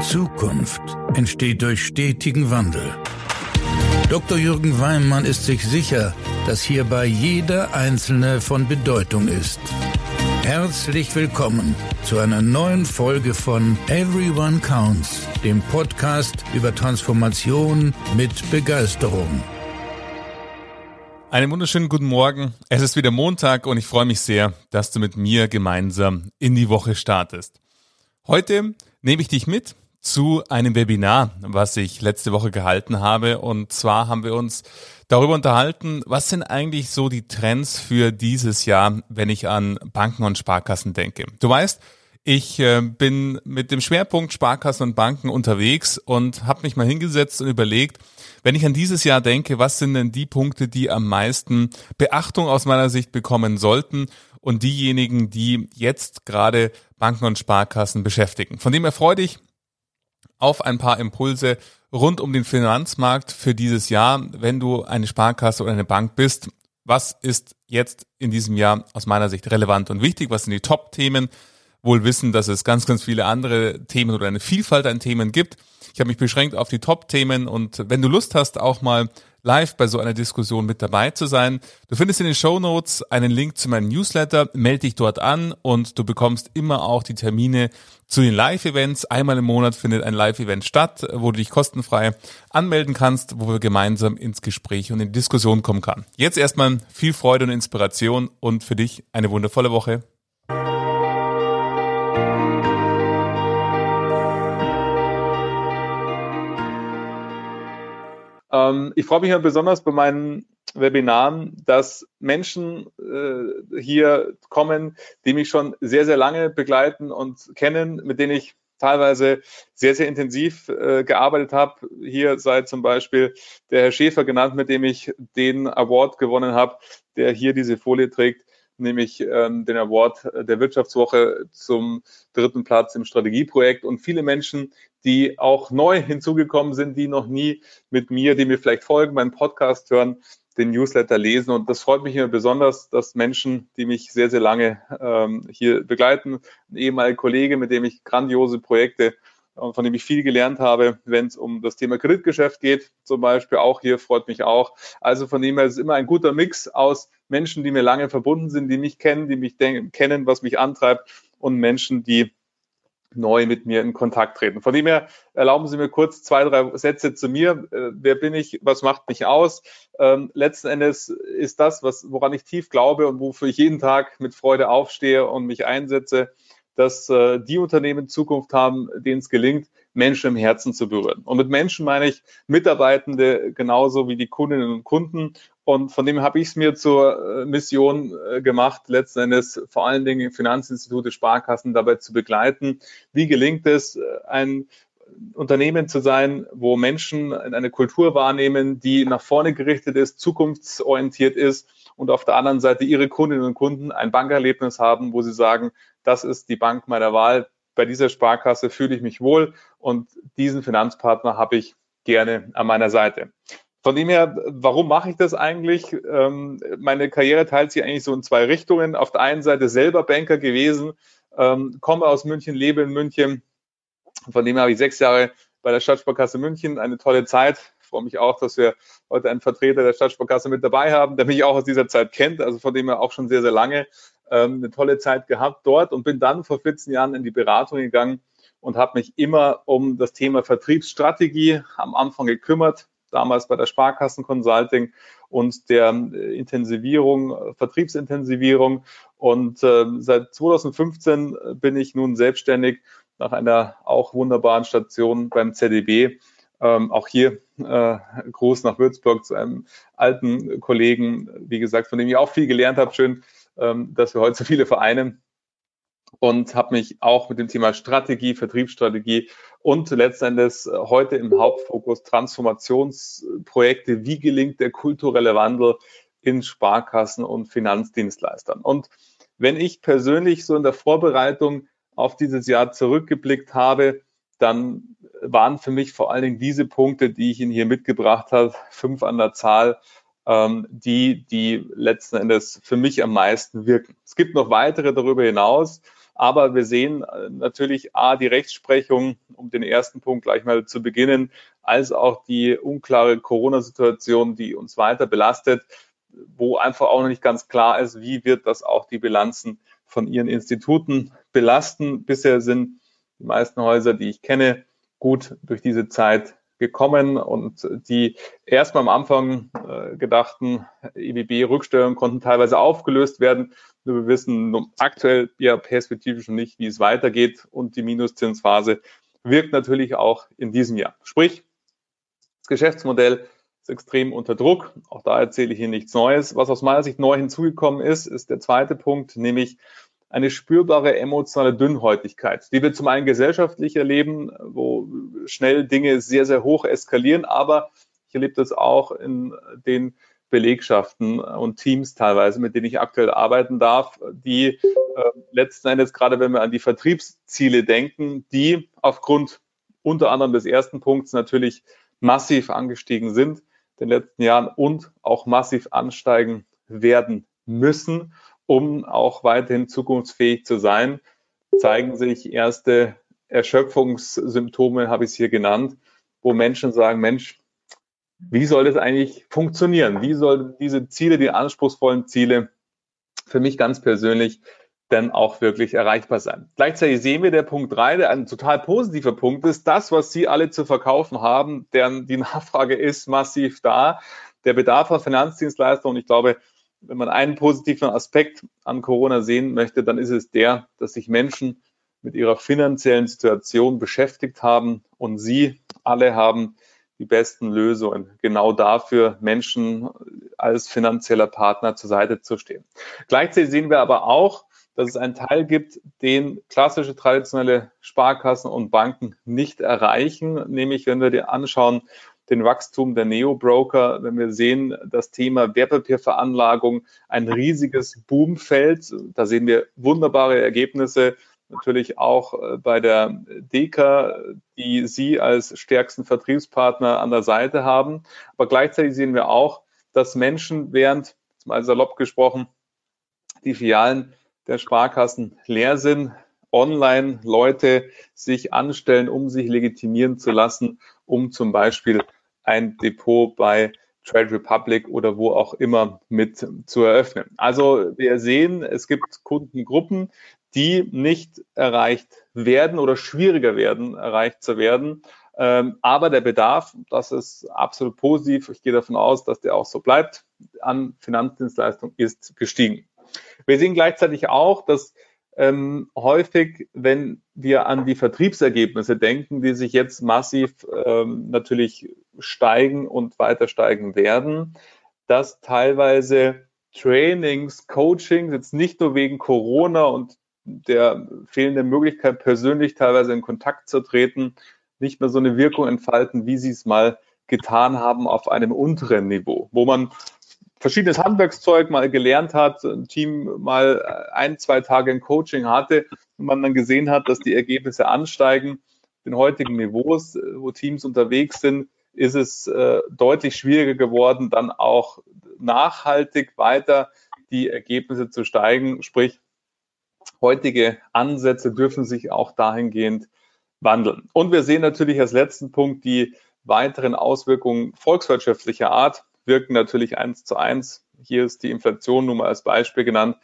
Zukunft entsteht durch stetigen Wandel. Dr. Jürgen Weimann ist sich sicher, dass hierbei jeder Einzelne von Bedeutung ist. Herzlich willkommen zu einer neuen Folge von Everyone Counts, dem Podcast über Transformation mit Begeisterung. Einen wunderschönen guten Morgen. Es ist wieder Montag und ich freue mich sehr, dass du mit mir gemeinsam in die Woche startest. Heute nehme ich dich mit zu einem Webinar, was ich letzte Woche gehalten habe. Und zwar haben wir uns darüber unterhalten, was sind eigentlich so die Trends für dieses Jahr, wenn ich an Banken und Sparkassen denke. Du weißt, ich äh, bin mit dem Schwerpunkt Sparkassen und Banken unterwegs und habe mich mal hingesetzt und überlegt, wenn ich an dieses Jahr denke, was sind denn die Punkte, die am meisten Beachtung aus meiner Sicht bekommen sollten und diejenigen, die jetzt gerade Banken und Sparkassen beschäftigen. Von dem erfreue ich auf ein paar Impulse rund um den Finanzmarkt für dieses Jahr, wenn du eine Sparkasse oder eine Bank bist. Was ist jetzt in diesem Jahr aus meiner Sicht relevant und wichtig? Was sind die Top-Themen? Wohl wissen, dass es ganz, ganz viele andere Themen oder eine Vielfalt an Themen gibt. Ich habe mich beschränkt auf die Top-Themen und wenn du Lust hast, auch mal live bei so einer Diskussion mit dabei zu sein. Du findest in den Show Notes einen Link zu meinem Newsletter, melde dich dort an und du bekommst immer auch die Termine zu den Live-Events. Einmal im Monat findet ein Live-Event statt, wo du dich kostenfrei anmelden kannst, wo wir gemeinsam ins Gespräch und in Diskussion kommen kann. Jetzt erstmal viel Freude und Inspiration und für dich eine wundervolle Woche. Ähm, ich freue mich besonders bei meinen Webinaren, dass Menschen äh, hier kommen, die mich schon sehr, sehr lange begleiten und kennen, mit denen ich teilweise sehr, sehr intensiv äh, gearbeitet habe. Hier sei zum Beispiel der Herr Schäfer genannt, mit dem ich den Award gewonnen habe, der hier diese Folie trägt nämlich ähm, den Award der Wirtschaftswoche zum dritten Platz im Strategieprojekt. Und viele Menschen, die auch neu hinzugekommen sind, die noch nie mit mir, die mir vielleicht folgen, meinen Podcast hören, den Newsletter lesen. Und das freut mich immer besonders, dass Menschen, die mich sehr, sehr lange ähm, hier begleiten, ein ehemaliger Kollege, mit dem ich grandiose Projekte von dem ich viel gelernt habe, wenn es um das Thema Kreditgeschäft geht, zum Beispiel auch hier freut mich auch. Also von dem her ist es immer ein guter Mix aus Menschen, die mir lange verbunden sind, die mich kennen, die mich kennen, was mich antreibt und Menschen, die neu mit mir in Kontakt treten. Von dem her erlauben Sie mir kurz zwei, drei Sätze zu mir. Äh, wer bin ich? Was macht mich aus? Ähm, letzten Endes ist das, was, woran ich tief glaube und wofür ich jeden Tag mit Freude aufstehe und mich einsetze, dass äh, die Unternehmen Zukunft haben, denen es gelingt, Menschen im Herzen zu berühren. Und mit Menschen meine ich Mitarbeitende genauso wie die Kundinnen und Kunden. Und von dem habe ich es mir zur äh, Mission äh, gemacht, letzten Endes vor allen Dingen Finanzinstitute, Sparkassen dabei zu begleiten. Wie gelingt es, äh, ein Unternehmen zu sein, wo Menschen eine Kultur wahrnehmen, die nach vorne gerichtet ist, zukunftsorientiert ist und auf der anderen Seite ihre Kundinnen und Kunden ein Bankerlebnis haben, wo sie sagen, das ist die Bank meiner Wahl. Bei dieser Sparkasse fühle ich mich wohl und diesen Finanzpartner habe ich gerne an meiner Seite. Von dem her, warum mache ich das eigentlich? Ähm, meine Karriere teilt sich eigentlich so in zwei Richtungen. Auf der einen Seite selber Banker gewesen, ähm, komme aus München, lebe in München. Von dem her habe ich sechs Jahre bei der Stadtsparkasse München eine tolle Zeit. Ich freue mich auch, dass wir heute einen Vertreter der Stadtsparkasse mit dabei haben, der mich auch aus dieser Zeit kennt, also von dem her auch schon sehr, sehr lange ähm, eine tolle Zeit gehabt dort und bin dann vor 14 Jahren in die Beratung gegangen und habe mich immer um das Thema Vertriebsstrategie am Anfang gekümmert, damals bei der Sparkassen Consulting und der äh, Intensivierung, äh, Vertriebsintensivierung. Und äh, seit 2015 bin ich nun selbstständig nach einer auch wunderbaren Station beim ZDB. Ähm, auch hier äh, Gruß nach Würzburg zu einem alten Kollegen, wie gesagt, von dem ich auch viel gelernt habe. Schön, ähm, dass wir heute so viele vereinen und habe mich auch mit dem Thema Strategie, Vertriebsstrategie und letztendlich äh, heute im Hauptfokus Transformationsprojekte. Wie gelingt der kulturelle Wandel in Sparkassen und Finanzdienstleistern? Und wenn ich persönlich so in der Vorbereitung auf dieses Jahr zurückgeblickt habe, dann waren für mich vor allen Dingen diese Punkte, die ich Ihnen hier mitgebracht habe, fünf an der Zahl, ähm, die, die letzten Endes für mich am meisten wirken. Es gibt noch weitere darüber hinaus, Aber wir sehen äh, natürlich A, die Rechtsprechung, um den ersten Punkt gleich mal zu beginnen, als auch die unklare Corona-Situation, die uns weiter belastet, wo einfach auch noch nicht ganz klar ist, wie wird das auch die Bilanzen von ihren Instituten belasten. Bisher sind die meisten Häuser, die ich kenne, gut durch diese Zeit gekommen und die erstmal am Anfang äh, gedachten EBB-Rückstellungen konnten teilweise aufgelöst werden. Nur wir wissen aktuell ja perspektivisch nicht, wie es weitergeht und die Minuszinsphase wirkt natürlich auch in diesem Jahr. Sprich, das Geschäftsmodell ist extrem unter Druck. Auch da erzähle ich hier nichts Neues. Was aus meiner Sicht neu hinzugekommen ist, ist der zweite Punkt, nämlich eine spürbare emotionale Dünnhäutigkeit, die wir zum einen gesellschaftlich erleben, wo schnell Dinge sehr, sehr hoch eskalieren, aber ich erlebe das auch in den Belegschaften und Teams teilweise, mit denen ich aktuell arbeiten darf, die äh, letzten Endes, gerade wenn wir an die Vertriebsziele denken, die aufgrund unter anderem des ersten Punkts natürlich massiv angestiegen sind in den letzten Jahren und auch massiv ansteigen werden müssen um auch weiterhin zukunftsfähig zu sein, zeigen sich erste Erschöpfungssymptome, habe ich es hier genannt, wo Menschen sagen, Mensch, wie soll das eigentlich funktionieren? Wie sollen diese Ziele, die anspruchsvollen Ziele für mich ganz persönlich denn auch wirklich erreichbar sein? Gleichzeitig sehen wir der Punkt drei, der ein total positiver Punkt ist, das, was Sie alle zu verkaufen haben, deren die Nachfrage ist massiv da. Der Bedarf an Finanzdienstleistungen, ich glaube, wenn man einen positiven Aspekt an Corona sehen möchte, dann ist es der, dass sich Menschen mit ihrer finanziellen Situation beschäftigt haben und sie alle haben die besten Lösungen, genau dafür Menschen als finanzieller Partner zur Seite zu stehen. Gleichzeitig sehen wir aber auch, dass es einen Teil gibt, den klassische traditionelle Sparkassen und Banken nicht erreichen, nämlich wenn wir dir anschauen, den Wachstum der Neo-Broker, wenn wir sehen, das Thema Wertpapierveranlagung, ein riesiges Boomfeld. Da sehen wir wunderbare Ergebnisse. Natürlich auch äh, bei der Deka, die Sie als stärksten Vertriebspartner an der Seite haben. Aber gleichzeitig sehen wir auch, dass Menschen während, mal salopp gesprochen, die Filialen der Sparkassen leer sind, online Leute sich anstellen, um sich legitimieren zu lassen, um zum Beispiel ein Depot bei Trade Republic oder wo auch immer mit zu eröffnen. Also wir sehen, es gibt Kundengruppen, die nicht erreicht werden oder schwieriger werden, erreicht zu werden. Ähm, aber der Bedarf, das ist absolut positiv. Ich gehe davon aus, dass der auch so bleibt, an Finanzdienstleistungen ist gestiegen. Wir sehen gleichzeitig auch, dass ähm, häufig, wenn wir an die Vertriebsergebnisse denken, die sich jetzt massiv ähm, natürlich steigen und weiter steigen werden, dass teilweise Trainings, Coachings, jetzt nicht nur wegen Corona und der fehlenden Möglichkeit, persönlich teilweise in Kontakt zu treten, nicht mehr so eine Wirkung entfalten, wie sie es mal getan haben auf einem unteren Niveau, wo man verschiedenes Handwerkszeug mal gelernt hat, ein Team mal ein, zwei Tage ein Coaching hatte und man dann gesehen hat, dass die Ergebnisse ansteigen. Den heutigen Niveaus, wo Teams unterwegs sind, ist es äh, deutlich schwieriger geworden, dann auch nachhaltig weiter die Ergebnisse zu steigen. Sprich, heutige Ansätze dürfen sich auch dahingehend wandeln. Und wir sehen natürlich als letzten Punkt die weiteren Auswirkungen volkswirtschaftlicher Art wirken natürlich eins zu eins. Hier ist die Inflation nun mal als Beispiel genannt,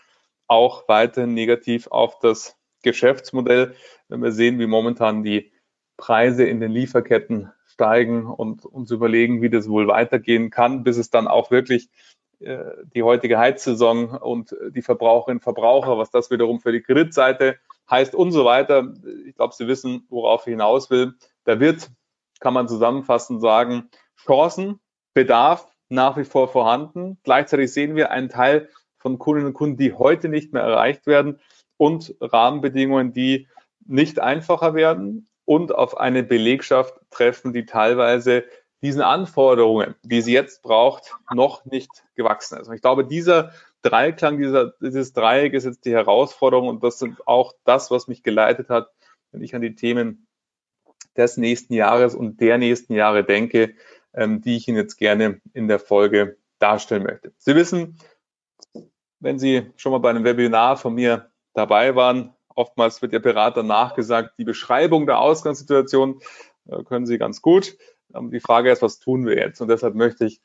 auch weiterhin negativ auf das Geschäftsmodell. Wenn wir sehen, wie momentan die Preise in den Lieferketten steigen und uns überlegen, wie das wohl weitergehen kann, bis es dann auch wirklich äh, die heutige Heizsaison und die Verbraucherinnen und Verbraucher, was das wiederum für die Kreditseite heißt und so weiter. Ich glaube, Sie wissen, worauf ich hinaus will. Da wird, kann man zusammenfassend sagen, Chancen, Bedarf nach wie vor vorhanden. Gleichzeitig sehen wir einen Teil von Kundinnen und Kunden, die heute nicht mehr erreicht werden und Rahmenbedingungen, die nicht einfacher werden und auf eine Belegschaft treffen, die teilweise diesen Anforderungen, die sie jetzt braucht, noch nicht gewachsen ist. Und ich glaube, dieser Dreiklang, dieser, dieses Dreieck ist jetzt die Herausforderung und das sind auch das, was mich geleitet hat, wenn ich an die Themen des nächsten Jahres und der nächsten Jahre denke, ähm, die ich Ihnen jetzt gerne in der Folge darstellen möchte. Sie wissen, wenn Sie schon mal bei einem Webinar von mir dabei waren, Oftmals wird der Berater nachgesagt, die Beschreibung der Ausgangssituation äh, können Sie ganz gut. Ähm, die Frage ist, was tun wir jetzt? Und deshalb möchte ich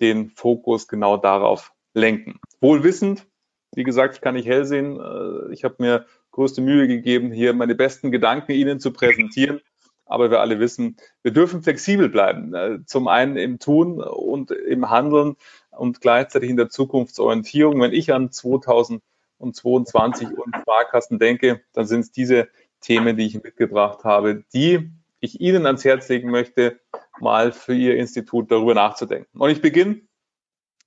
den Fokus genau darauf lenken. Wohl wissend, wie gesagt, ich kann nicht hell sehen. Äh, ich habe mir größte Mühe gegeben, hier meine besten Gedanken Ihnen zu präsentieren. Aber wir alle wissen, wir dürfen flexibel bleiben. Äh, zum einen im Tun und im Handeln und gleichzeitig in der Zukunftsorientierung. Wenn ich an 2022 und Sparkassen denke, dann sind es diese Themen, die ich mitgebracht habe, die ich Ihnen ans Herz legen möchte, mal für Ihr Institut darüber nachzudenken. Und ich beginne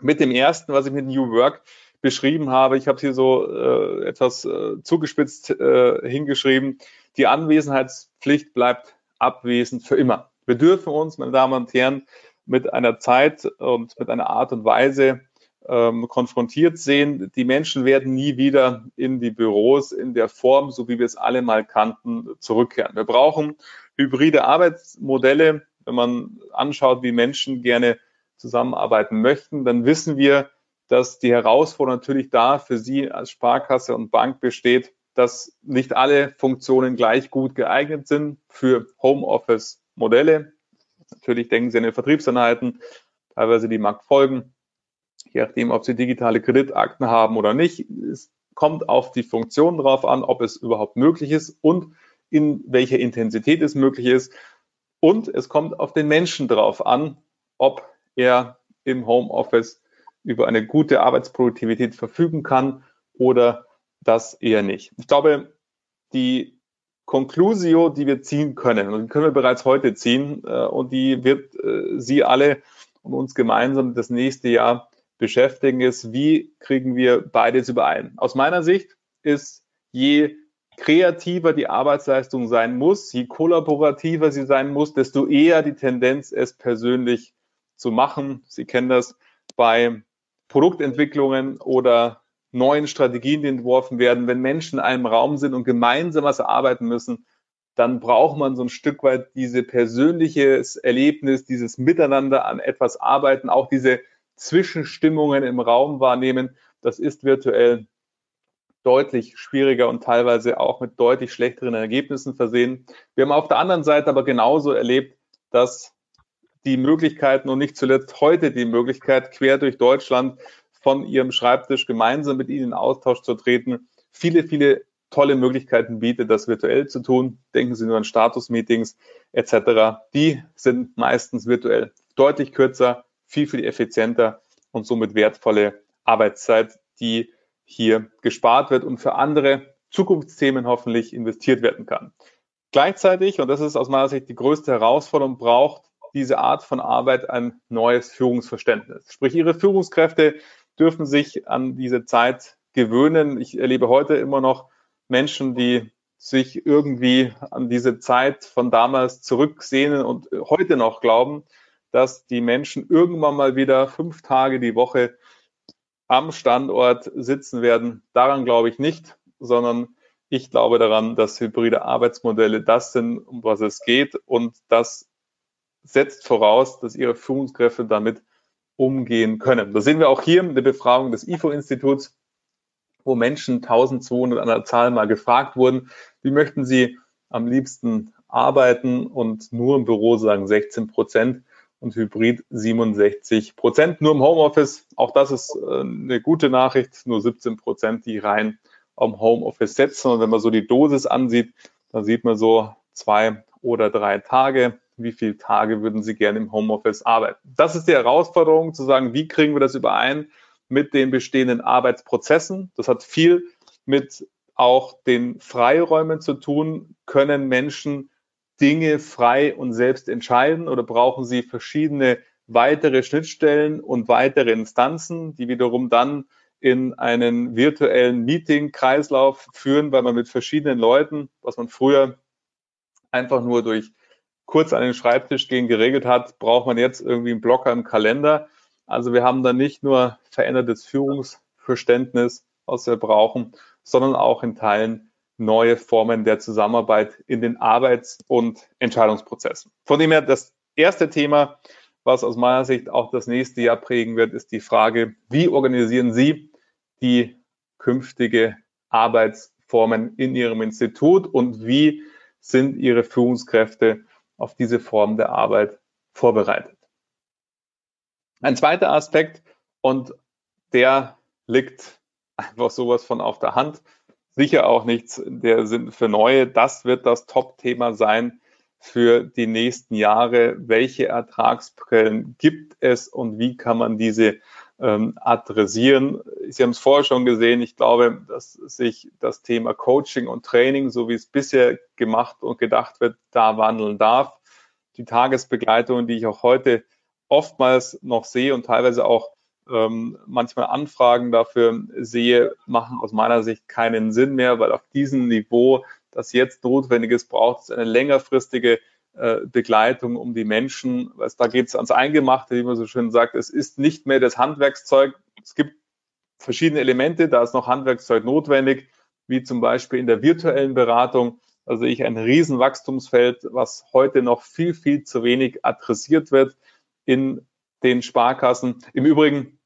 mit dem ersten, was ich mit New Work beschrieben habe. Ich habe es hier so äh, etwas äh, zugespitzt äh, hingeschrieben. Die Anwesenheitspflicht bleibt abwesend für immer. Wir dürfen uns, meine Damen und Herren, mit einer Zeit und mit einer Art und Weise ähm, konfrontiert sehen. Die Menschen werden nie wieder in die Büros in der Form, so wie wir es alle mal kannten, zurückkehren. Wir brauchen hybride Arbeitsmodelle. Wenn man anschaut, wie Menschen gerne zusammenarbeiten möchten, dann wissen wir, dass die Herausforderung natürlich da für Sie als Sparkasse und Bank besteht, dass nicht alle Funktionen gleich gut geeignet sind für Homeoffice-Modelle. Natürlich denken Sie an die Vertriebseinheiten, teilweise die Marktfolgen, je nachdem, ob Sie digitale Kreditakten haben oder nicht. Es kommt auf die Funktion drauf an, ob es überhaupt möglich ist und in welcher Intensität es möglich ist. Und es kommt auf den Menschen drauf an, ob er im Homeoffice über eine gute Arbeitsproduktivität verfügen kann oder das eher nicht. Ich glaube, die Conclusio, die wir ziehen können, und die können wir bereits heute ziehen, äh, und die wird äh, Sie alle und uns gemeinsam das nächste Jahr beschäftigen, ist, wie kriegen wir beides überein? Aus meiner Sicht ist je kreativer die Arbeitsleistung sein muss, je kollaborativer sie sein muss, desto eher die Tendenz, es persönlich zu machen. Sie kennen das bei Produktentwicklungen oder neuen Strategien, die entworfen werden. Wenn Menschen in einem Raum sind und gemeinsam was erarbeiten müssen, dann braucht man so ein Stück weit diese persönliches Erlebnis, dieses Miteinander an etwas arbeiten, auch diese Zwischenstimmungen im Raum wahrnehmen. Das ist virtuell deutlich schwieriger und teilweise auch mit deutlich schlechteren Ergebnissen versehen. Wir haben auf der anderen Seite aber genauso erlebt, dass die Möglichkeiten und nicht zuletzt heute die Möglichkeit, quer durch Deutschland von Ihrem Schreibtisch gemeinsam mit Ihnen in Austausch zu treten, viele, viele tolle Möglichkeiten bietet, das virtuell zu tun. Denken Sie nur an Status-Meetings etc. Die sind meistens virtuell deutlich kürzer, viel, viel effizienter und somit wertvolle Arbeitszeit, die hier gespart wird und für andere Zukunftsthemen hoffentlich investiert werden kann. Gleichzeitig, und das ist aus meiner Sicht die größte Herausforderung, braucht diese Art von Arbeit ein neues Führungsverständnis. Sprich, Ihre Führungskräfte dürfen sich an diese Zeit gewöhnen. Ich erlebe heute immer noch Menschen, die sich irgendwie an diese Zeit von damals zurücksehnen und heute noch glauben, dass die Menschen irgendwann mal wieder fünf Tage die Woche am Standort sitzen werden. Daran glaube ich nicht, sondern ich glaube daran, dass hybride Arbeitsmodelle das sind, um was es geht. Und das setzt voraus, dass ihre Führungskräfte damit umgehen können. Das sehen wir auch hier in der Befragung des IFO-Instituts, wo Menschen 1200 an der Zahl mal gefragt wurden, wie möchten sie am liebsten arbeiten und nur im Büro sagen 16 Prozent und Hybrid 67 Prozent. Nur im Homeoffice, auch das ist äh, eine gute Nachricht, nur 17 Prozent, die rein am Homeoffice setzen. Und wenn man so die Dosis ansieht, dann sieht man so zwei oder drei Tage. Wie viele Tage würden Sie gerne im Homeoffice arbeiten? Das ist die Herausforderung, zu sagen, wie kriegen wir das überein mit den bestehenden Arbeitsprozessen? Das hat viel mit auch den Freiräumen zu tun. Können Menschen Dinge frei und selbst entscheiden oder brauchen sie verschiedene weitere Schnittstellen und weitere Instanzen, die wiederum dann in einen virtuellen Meeting-Kreislauf führen, weil man mit verschiedenen Leuten, was man früher einfach nur durch kurz an den Schreibtisch gehen geregelt hat, braucht man jetzt irgendwie einen Blocker im Kalender. Also wir haben da nicht nur verändertes Führungsverständnis, was wir brauchen, sondern auch in Teilen neue Formen der Zusammenarbeit in den Arbeits- und Entscheidungsprozessen. Von dem her, das erste Thema, was aus meiner Sicht auch das nächste Jahr prägen wird, ist die Frage, wie organisieren Sie die künftige Arbeits-, Arbeitsformen in Ihrem Institut und wie sind Ihre Führungskräfte auf diese Form der Arbeit vorbereitet? Ein zweiter Aspekt, und der liegt einfach sowas von auf der Hand, sicher auch nichts der Sinn für Neue. Das wird das Top-Thema sein für die nächsten Jahre. Welche Ertragsquellen gibt es und wie kann man diese ähm, adressieren? Sie haben es vorher schon gesehen. Ich glaube, dass sich das Thema Coaching und Training, so wie es bisher gemacht und gedacht wird, da wandeln darf. Die Tagesbegleitung, die ich auch heute oftmals noch sehe und teilweise auch ähm, manchmal Anfragen dafür sehe, machen aus meiner Sicht keinen Sinn mehr, weil auf diesem Niveau, das jetzt notwendig ist, braucht es eine längerfristige Begleitung um die Menschen. Was, da geht es ans Eingemachte, wie man so schön sagt. Es ist nicht mehr das Handwerkszeug. Es gibt verschiedene Elemente, da ist noch Handwerkszeug notwendig, wie zum Beispiel in der virtuellen Beratung. Sehe ich ein Riesenwachstumsfeld, was heute noch viel, viel zu wenig adressiert wird in den Sparkassen. Im Übrigen,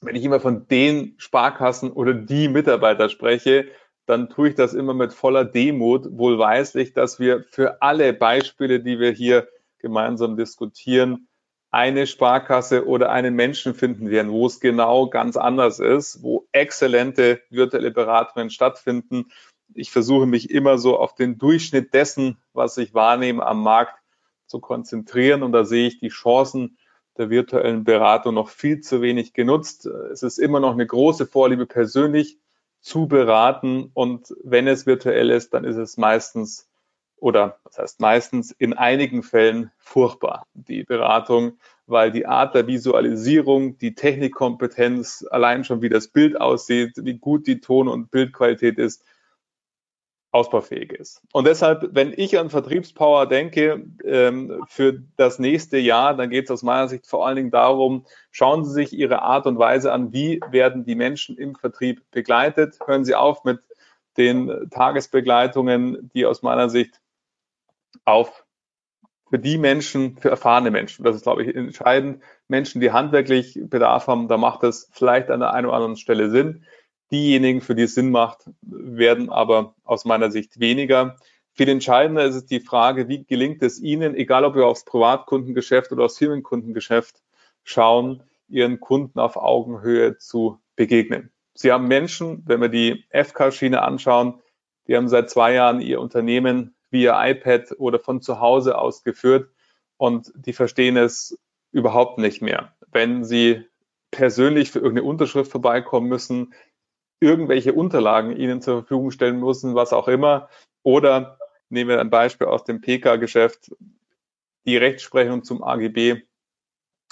wenn ich immer von den Sparkassen oder die Mitarbeiter spreche, dann tue ich das immer mit voller Demut, wohlweislich, dass wir für alle Beispiele, die wir hier gemeinsam diskutieren, eine Sparkasse oder einen Menschen finden werden, wo es genau ganz anders ist, wo exzellente virtuelle Beratungen stattfinden. Ich versuche mich immer so auf den Durchschnitt dessen, was ich wahrnehme am Markt zu konzentrieren und da sehe ich die Chancen der virtuellen Beratung noch viel zu wenig genutzt. Es ist immer noch eine große Vorliebe, persönlich zu beraten. Und wenn es virtuell ist, dann ist es meistens oder das heißt meistens in einigen Fällen furchtbar, die Beratung, weil die Art der Visualisierung, die Technikkompetenz, allein schon wie das Bild aussieht, wie gut die Ton- und Bildqualität ist, ausbaufähig ist. Und deshalb, wenn ich an Vertriebspower denke ähm, für das nächste Jahr, dann geht es aus meiner Sicht vor allen Dingen darum, schauen Sie sich Ihre Art und Weise an, wie werden die Menschen im Vertrieb begleitet. Hören Sie auf mit den Tagesbegleitungen, die aus meiner Sicht auf für die Menschen, für erfahrene Menschen, das ist, glaube ich, entscheidend, Menschen, die handwerklich Bedarf haben, da macht es vielleicht an der einen oder anderen Stelle Sinn. Diejenigen, für die es Sinn macht, werden aber aus meiner Sicht weniger. Viel entscheidender ist es die Frage, wie gelingt es Ihnen, egal ob wir aufs Privatkundengeschäft oder aufs Firmenkundengeschäft schauen, Ihren Kunden auf Augenhöhe zu begegnen. Sie haben Menschen, wenn wir die FK-Schiene anschauen, die haben seit zwei Jahren ihr Unternehmen via iPad oder von zu Hause aus geführt und die verstehen es überhaupt nicht mehr. Wenn sie persönlich für irgendeine Unterschrift vorbeikommen müssen, irgendwelche Unterlagen ihnen zur Verfügung stellen müssen, was auch immer. Oder nehmen wir ein Beispiel aus dem PK-Geschäft, die Rechtsprechung zum AGB,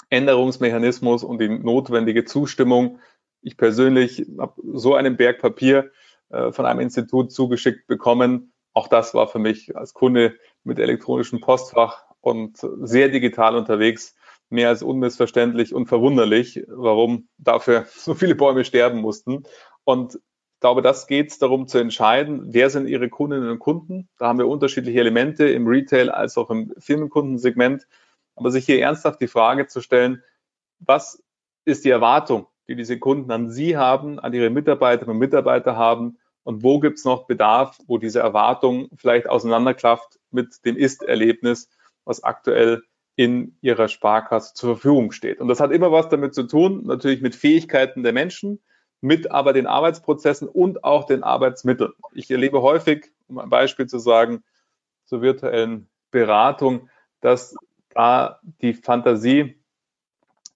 Änderungsmechanismus und die notwendige Zustimmung. Ich persönlich habe so einen Berg Papier äh, von einem Institut zugeschickt bekommen. Auch das war für mich als Kunde mit elektronischem Postfach und sehr digital unterwegs mehr als unmissverständlich und verwunderlich, warum dafür so viele Bäume sterben mussten. Und ich glaube, das geht es darum zu entscheiden, wer sind Ihre Kundinnen und Kunden. Da haben wir unterschiedliche Elemente im Retail als auch im Firmenkundensegment. Aber sich hier ernsthaft die Frage zu stellen, was ist die Erwartung, die diese Kunden an Sie haben, an Ihre Mitarbeiterinnen und Mitarbeiter haben und wo gibt es noch Bedarf, wo diese Erwartung vielleicht auseinanderklafft mit dem Ist-Erlebnis, was aktuell in Ihrer Sparkasse zur Verfügung steht. Und das hat immer was damit zu tun, natürlich mit Fähigkeiten der Menschen, mit aber den Arbeitsprozessen und auch den Arbeitsmitteln. Ich erlebe häufig, um ein Beispiel zu sagen, zur virtuellen Beratung, dass da die Fantasie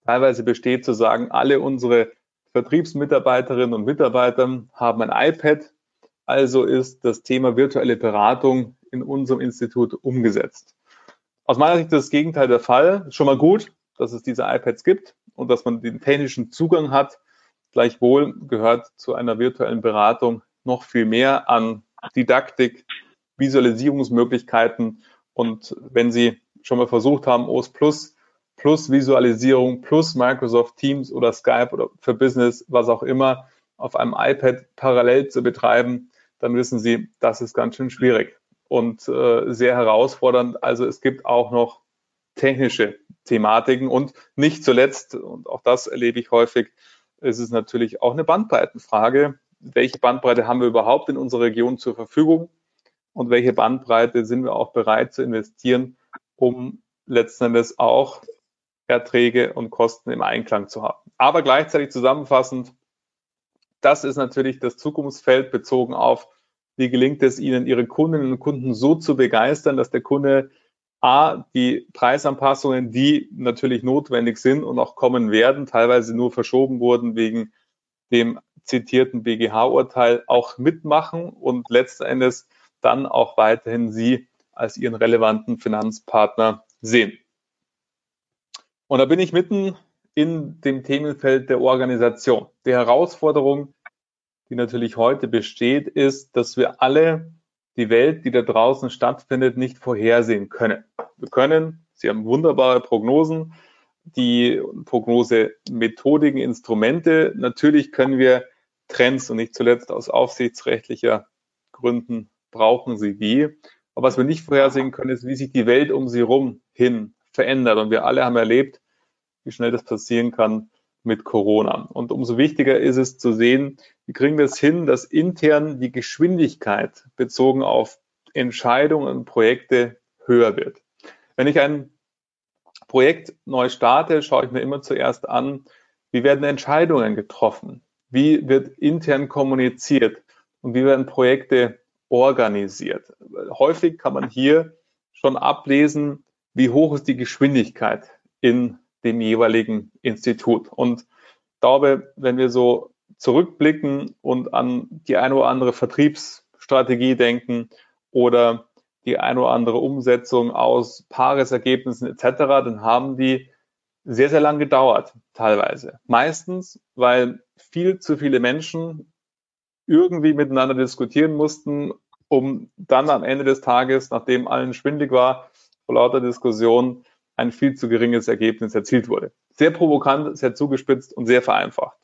teilweise besteht, zu sagen, alle unsere Vertriebsmitarbeiterinnen und Mitarbeiter haben ein iPad, also ist das Thema virtuelle Beratung in unserem Institut umgesetzt. Aus meiner Sicht ist das Gegenteil der Fall. Schon mal gut, dass es diese iPads gibt und dass man den technischen Zugang hat, Gleichwohl gehört zu einer virtuellen Beratung noch viel mehr an Didaktik, Visualisierungsmöglichkeiten und wenn Sie schon mal versucht haben, OS Plus plus Visualisierung plus Microsoft Teams oder Skype oder für Business, was auch immer, auf einem iPad parallel zu betreiben, dann wissen Sie, das ist ganz schön schwierig und äh, sehr herausfordernd. Also es gibt auch noch technische Thematiken und nicht zuletzt, und auch das erlebe ich häufig, ist es natürlich auch eine Bandbreitenfrage. welche Bandbreite haben wir überhaupt in unserer Region zur Verfügung und welche Bandbreite sind wir auch bereit zu investieren, um letzten Endes auch Erträge und Kosten im Einklang zu haben. Aber gleichzeitig zusammenfassend, das ist natürlich das Zukunftsfeld bezogen auf, wie gelingt es Ihnen, Ihre Kundinnen und Kunden so zu begeistern, dass der Kunde A, die Preisanpassungen, die natürlich notwendig sind und auch kommen werden, teilweise nur verschoben wurden wegen dem zitierten BGH-Urteil, auch mitmachen und letzten Endes dann auch weiterhin Sie als Ihren relevanten Finanzpartner sehen. Und da bin ich mitten in dem Themenfeld der Organisation. Die Herausforderung, die natürlich heute besteht, ist, dass wir alle die Welt, die da draußen stattfindet, nicht vorhersehen können. Wir können, Sie haben wunderbare Prognosen, die Prognosemethodiken, Instrumente. Natürlich können wir Trends und nicht zuletzt aus aufsichtsrechtlicher Gründen brauchen sie die. Aber was wir nicht vorhersehen können, ist, wie sich die Welt um sie herum hin verändert. Und wir alle haben erlebt, wie schnell das passieren kann mit Corona. Und umso wichtiger ist es zu sehen, wie kriegen wir es hin, dass intern die Geschwindigkeit bezogen auf Entscheidungen und Projekte höher wird. Wenn ich ein Projekt neu starte, schaue ich mir immer zuerst an, wie werden Entscheidungen getroffen? Wie wird intern kommuniziert? Und wie werden Projekte organisiert? Häufig kann man hier schon ablesen, wie hoch ist die Geschwindigkeit in dem jeweiligen Institut. Und ich glaube, wenn wir so zurückblicken und an die eine oder andere Vertriebsstrategie denken oder die eine oder andere Umsetzung aus Paaresergebnissen etc., dann haben die sehr, sehr lang gedauert, teilweise. Meistens, weil viel zu viele Menschen irgendwie miteinander diskutieren mussten, um dann am Ende des Tages, nachdem allen schwindig war, vor lauter Diskussion, ein viel zu geringes Ergebnis erzielt wurde. Sehr provokant, sehr zugespitzt und sehr vereinfacht.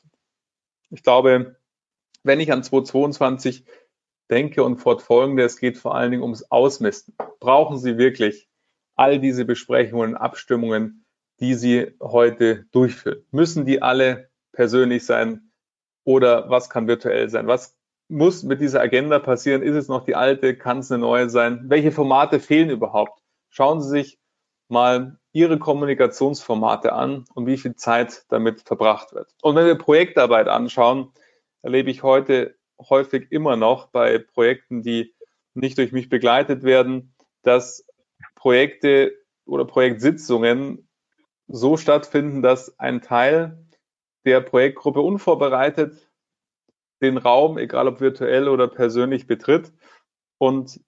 Ich glaube, wenn ich an 2022 denke und fortfolgende, es geht vor allen Dingen ums Ausmisten. Brauchen Sie wirklich all diese Besprechungen, Abstimmungen, die Sie heute durchführen? Müssen die alle persönlich sein oder was kann virtuell sein? Was muss mit dieser Agenda passieren? Ist es noch die alte? Kann es eine neue sein? Welche Formate fehlen überhaupt? Schauen Sie sich mal Ihre Kommunikationsformate an und wie viel Zeit damit verbracht wird. Und wenn wir Projektarbeit anschauen, erlebe ich heute häufig immer noch bei Projekten, die nicht durch mich begleitet werden, dass Projekte oder Projektsitzungen so stattfinden, dass ein Teil der Projektgruppe unvorbereitet den Raum, egal ob virtuell oder persönlich, betritt und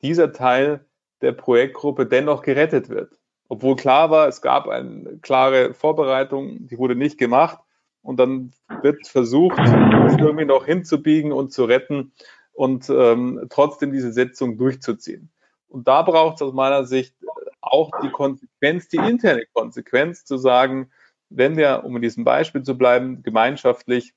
dieser Teil der Projektgruppe dennoch gerettet wird. Obwohl klar war, es gab eine klare Vorbereitung, die wurde nicht gemacht und dann wird versucht, irgendwie noch hinzubiegen und zu retten und ähm, trotzdem diese Setzung durchzuziehen. Und da braucht es aus meiner Sicht auch die Konsequenz, die interne Konsequenz, zu sagen, wenn wir, um in diesem Beispiel zu bleiben, gemeinschaftlich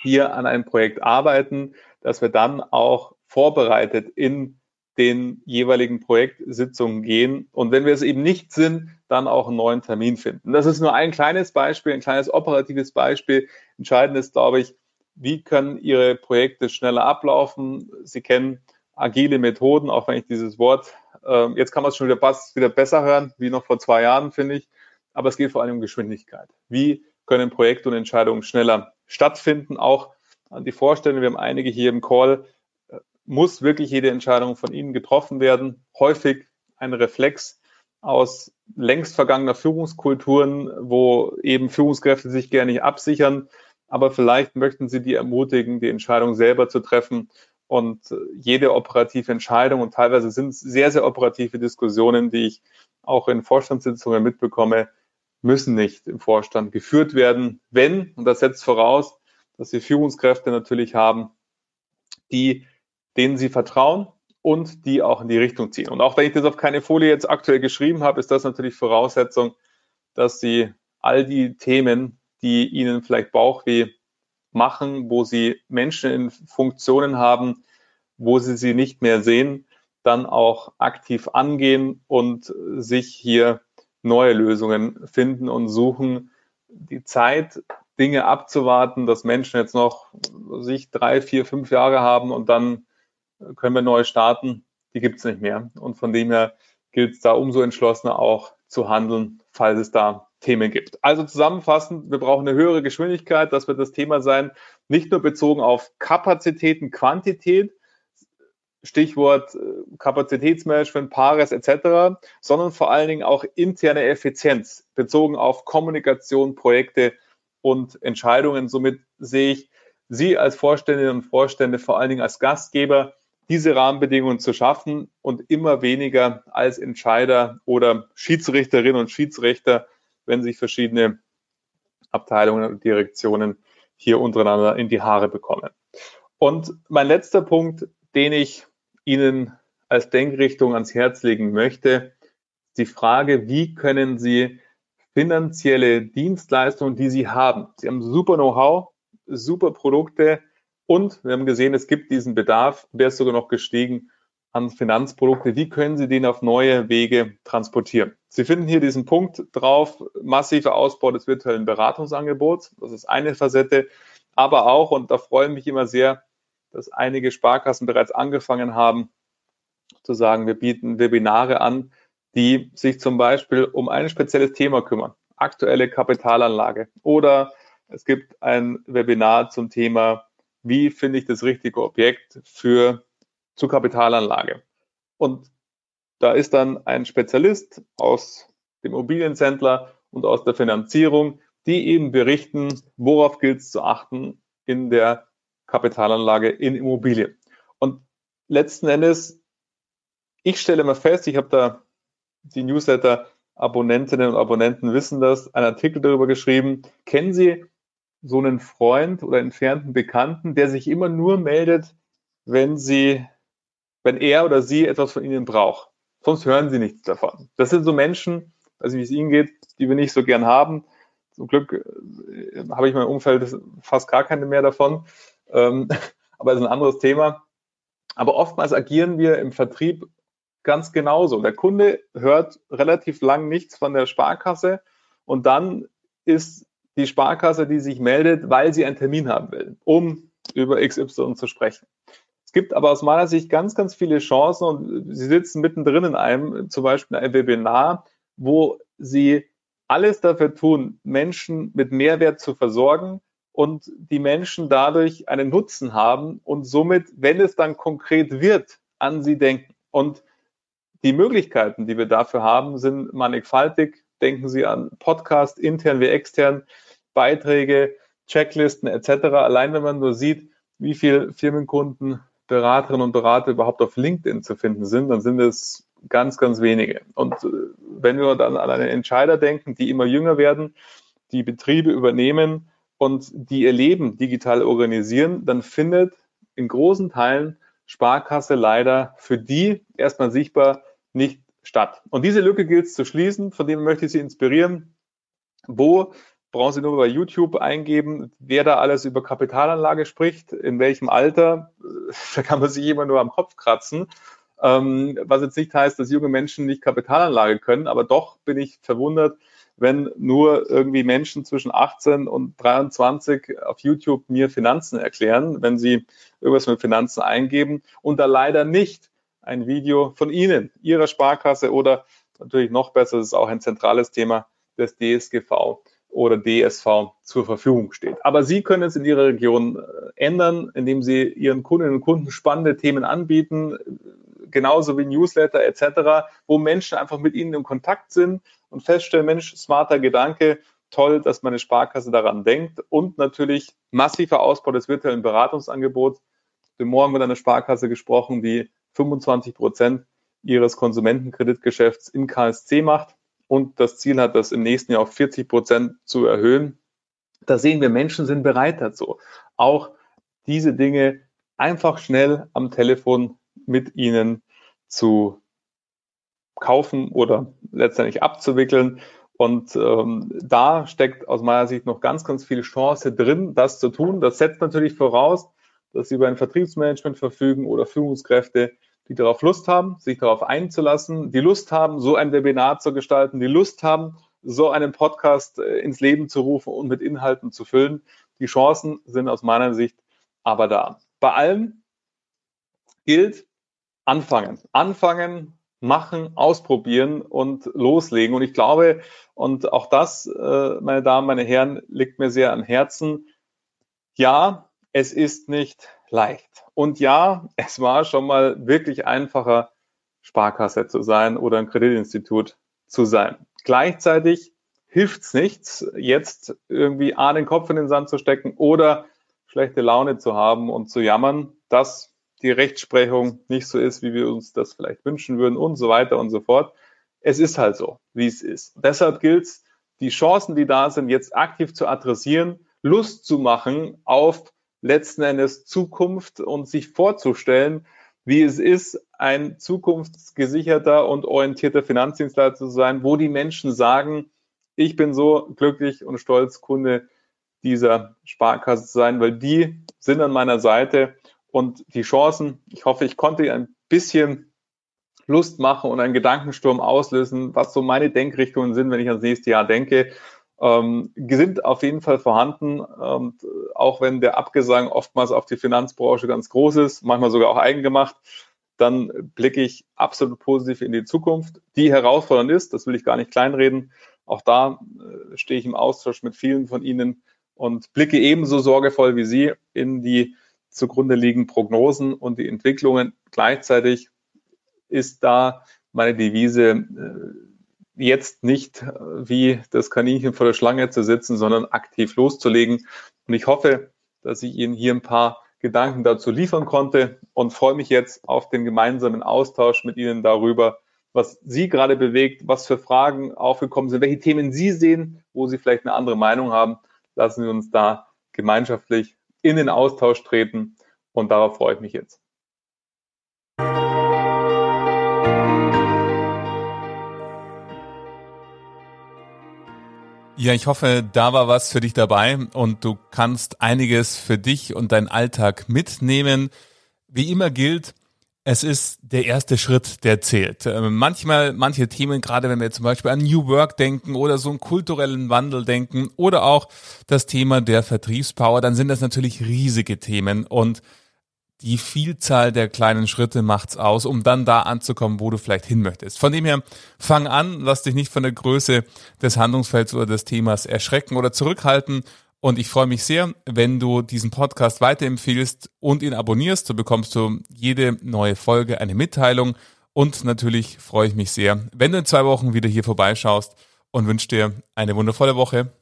hier an einem Projekt arbeiten, dass wir dann auch vorbereitet in den jeweiligen Projektsitzungen gehen und wenn wir es eben nicht sind, dann auch einen neuen Termin finden. Das ist nur ein kleines Beispiel, ein kleines operatives Beispiel. Entscheidend ist, glaube ich, wie können Ihre Projekte schneller ablaufen? Sie kennen agile Methoden, auch wenn ich dieses Wort, äh, jetzt kann man es schon wieder, wieder besser hören, wie noch vor zwei Jahren, finde ich. Aber es geht vor allem um Geschwindigkeit. Wie können Projekte und Entscheidungen schneller stattfinden? Auch an die Vorstellung, wir haben einige hier im Call, muss wirklich jede Entscheidung von Ihnen getroffen werden. Häufig ein Reflex aus längst vergangener Führungskulturen, wo eben Führungskräfte sich gerne nicht absichern. Aber vielleicht möchten Sie die ermutigen, die Entscheidung selber zu treffen und jede operative Entscheidung und teilweise sind es sehr, sehr operative Diskussionen, die ich auch in Vorstandssitzungen mitbekomme, müssen nicht im Vorstand geführt werden, wenn, und das setzt voraus, dass Sie Führungskräfte natürlich haben, die denen sie vertrauen und die auch in die Richtung ziehen. Und auch wenn ich das auf keine Folie jetzt aktuell geschrieben habe, ist das natürlich Voraussetzung, dass sie all die Themen, die ihnen vielleicht Bauchweh machen, wo sie Menschen in Funktionen haben, wo sie sie nicht mehr sehen, dann auch aktiv angehen und sich hier neue Lösungen finden und suchen. Die Zeit Dinge abzuwarten, dass Menschen jetzt noch sich drei, vier, fünf Jahre haben und dann können wir neu starten, die gibt es nicht mehr. Und von dem her gilt es da umso entschlossener auch zu handeln, falls es da Themen gibt. Also zusammenfassend, wir brauchen eine höhere Geschwindigkeit, das wird das Thema sein, nicht nur bezogen auf Kapazitäten, Quantität, Stichwort äh, Kapazitätsmanagement, Pares etc., sondern vor allen Dingen auch interne Effizienz bezogen auf Kommunikation, Projekte und Entscheidungen. Somit sehe ich Sie als Vorständinnen und Vorstände vor allen Dingen als Gastgeber, diese Rahmenbedingungen zu schaffen und immer weniger als Entscheider oder Schiedsrichterinnen und Schiedsrichter, wenn sich verschiedene Abteilungen und Direktionen hier untereinander in die Haare bekommen. Und mein letzter Punkt, den ich Ihnen als Denkrichtung ans Herz legen möchte, die Frage, wie können Sie finanzielle Dienstleistungen, die Sie haben, Sie haben super Know-how, super Produkte und wir haben gesehen, es gibt diesen Bedarf, der ist sogar noch gestiegen an Finanzprodukte. Wie können Sie den auf neue Wege transportieren? Sie finden hier diesen Punkt drauf, massiver Ausbau des virtuellen Beratungsangebots. Das ist eine Facette, aber auch, und da freue ich mich immer sehr, dass einige Sparkassen bereits angefangen haben, zu sagen, wir bieten Webinare an, die sich zum Beispiel um ein spezielles Thema kümmern. Aktuelle Kapitalanlage. Oder es gibt ein Webinar zum Thema, wie finde ich das richtige Objekt für zur Kapitalanlage. Und da ist dann ein Spezialist aus dem Immobilienzentler und aus der Finanzierung, die eben berichten, worauf gilt es zu achten in der Kapitalanlage in Immobilien. Und letzten Endes, ich stelle mal fest, ich habe da die Newsletter-Abonnentinnen und Abonnenten wissen das, einen Artikel darüber geschrieben. Kennen Sie so einen Freund oder entfernten Bekannten, der sich immer nur meldet, wenn Sie, wenn er oder sie etwas von Ihnen braucht? Sonst hören Sie nichts davon. Das sind so Menschen, also wie es Ihnen geht, die wir nicht so gern haben. Zum Glück äh, habe ich in meinem Umfeld fast gar keine mehr davon. Ähm, aber das ist ein anderes Thema. Aber oftmals agieren wir im Vertrieb ganz genauso. Der Kunde hört relativ lang nichts von der Sparkasse und dann ist die Sparkasse, die sich meldet, weil sie einen Termin haben will, um über XY zu sprechen. Es gibt aber aus meiner Sicht ganz, ganz viele Chancen und Sie sitzen mittendrin in einem, zum Beispiel in einem Webinar, wo Sie alles dafür tun, Menschen mit Mehrwert zu versorgen, und die Menschen dadurch einen Nutzen haben und somit, wenn es dann konkret wird, an sie denken. Und die Möglichkeiten, die wir dafür haben, sind mannigfaltig. Denken Sie an Podcast, intern wie extern, Beiträge, Checklisten etc. Allein wenn man nur sieht, wie viele Firmenkunden, Beraterinnen und Berater überhaupt auf LinkedIn zu finden sind, dann sind es ganz, ganz wenige. Und äh, wenn wir dann an eine Entscheider denken, die immer jünger werden, die Betriebe übernehmen, und die ihr Leben digital organisieren, dann findet in großen Teilen Sparkasse leider für die erstmal sichtbar nicht statt. Und diese Lücke gilt es zu schließen, von dem möchte ich Sie inspirieren. Wo brauchen Sie nur bei YouTube eingeben, wer da alles über Kapitalanlage spricht, in welchem Alter, da kann man sich immer nur am Kopf kratzen. Ähm, was jetzt nicht heißt, dass junge Menschen nicht Kapitalanlage können, aber doch bin ich verwundert, wenn nur irgendwie Menschen zwischen 18 und 23 auf YouTube mir Finanzen erklären, wenn sie irgendwas mit Finanzen eingeben und da leider nicht ein Video von Ihnen, Ihrer Sparkasse oder natürlich noch besser, das ist auch ein zentrales Thema des DSGV oder DSV zur Verfügung steht. Aber Sie können es in Ihrer Region äh, ändern, indem Sie Ihren Kundinnen und Kunden spannende Themen anbieten, genauso wie Newsletter etc., wo Menschen einfach mit ihnen in Kontakt sind und feststellen, Mensch, smarter Gedanke, toll, dass meine Sparkasse daran denkt und natürlich massiver Ausbau des virtuellen Beratungsangebots. Heute Morgen mit einer Sparkasse gesprochen, die 25 Prozent ihres Konsumentenkreditgeschäfts in KSC macht und das Ziel hat, das im nächsten Jahr auf 40 Prozent zu erhöhen. Da sehen wir, Menschen sind bereit dazu, auch diese Dinge einfach schnell am Telefon mit ihnen zu kaufen oder letztendlich abzuwickeln. Und ähm, da steckt aus meiner Sicht noch ganz, ganz viel Chance drin, das zu tun. Das setzt natürlich voraus, dass Sie über ein Vertriebsmanagement verfügen oder Führungskräfte, die darauf Lust haben, sich darauf einzulassen, die Lust haben, so ein Webinar zu gestalten, die Lust haben, so einen Podcast äh, ins Leben zu rufen und mit Inhalten zu füllen. Die Chancen sind aus meiner Sicht aber da. Bei allem gilt anfangen. Anfangen, machen, ausprobieren und loslegen. Und ich glaube, und auch das, äh, meine Damen, meine Herren, liegt mir sehr am Herzen. Ja, es ist nicht leicht. Und ja, es war schon mal wirklich einfacher, Sparkasse zu sein oder ein Kreditinstitut zu sein. Gleichzeitig hilft es nichts, jetzt irgendwie A, den Kopf in den Sand zu stecken oder schlechte Laune zu haben und zu jammern, dass die Rechtsprechung nicht so ist, wie wir uns das vielleicht wünschen würden und so weiter und so fort. Es ist halt so, wie es ist. Deshalb gilt es, die Chancen, die da sind, jetzt aktiv zu adressieren, Lust zu machen auf letzten Endes Zukunft und sich vorzustellen, wie es ist, ein zukunftsgesicherter und orientierter Finanzdienstleister zu sein, wo die Menschen sagen, ich bin so glücklich und stolz, Kunde dieser Sparkasse zu sein, weil die sind an meiner Seite und die Chancen, ich hoffe, ich konnte ein bisschen Lust machen und einen Gedankensturm auslösen, was so meine Denkrichtungen sind, wenn ich ans nächste Jahr denke ähm, sind auf jeden Fall vorhanden. Und auch wenn der Abgesang oftmals auf die Finanzbranche ganz groß ist, manchmal sogar auch eigen gemacht, dann blicke ich absolut positiv in die Zukunft, die herausfordernd ist. Das will ich gar nicht kleinreden. Auch da äh, stehe ich im Austausch mit vielen von Ihnen und blicke ebenso sorgevoll wie Sie in die zugrunde liegenden Prognosen und die Entwicklungen. Gleichzeitig ist da meine Devise, äh, jetzt nicht äh, wie das Kaninchen vor der Schlange zu sitzen, sondern aktiv loszulegen. Und ich hoffe, dass ich Ihnen hier ein paar Gedanken dazu liefern konnte und freue mich jetzt auf den gemeinsamen Austausch mit Ihnen darüber, was Sie gerade bewegt, was für Fragen aufgekommen sind, welche Themen Sie sehen, wo Sie vielleicht eine andere Meinung haben. Lassen Sie uns da gemeinschaftlich in den Austausch treten und darauf freue ich mich jetzt. Ja, ich hoffe, da war was für dich dabei und du kannst einiges für dich und deinen Alltag mitnehmen. Wie immer gilt, es ist der erste Schritt, der zählt. Ähm, manchmal, manche Themen, gerade wenn wir zum Beispiel an New Work denken oder so einen kulturellen Wandel denken oder auch das Thema der Vertriebspower, dann sind das natürlich riesige Themen und die Vielzahl der kleinen Schritte macht's aus, um dann da anzukommen, wo du vielleicht hin möchtest. Von dem her, fang an, lass dich nicht von der Größe des Handlungsfelds oder des Themas erschrecken oder zurückhalten. Und ich freue mich sehr, wenn du diesen Podcast weiterempfiehlst und ihn abonnierst. So bekommst du jede neue Folge eine Mitteilung. Und natürlich freue ich mich sehr, wenn du in zwei Wochen wieder hier vorbeischaust und wünsche dir eine wundervolle Woche.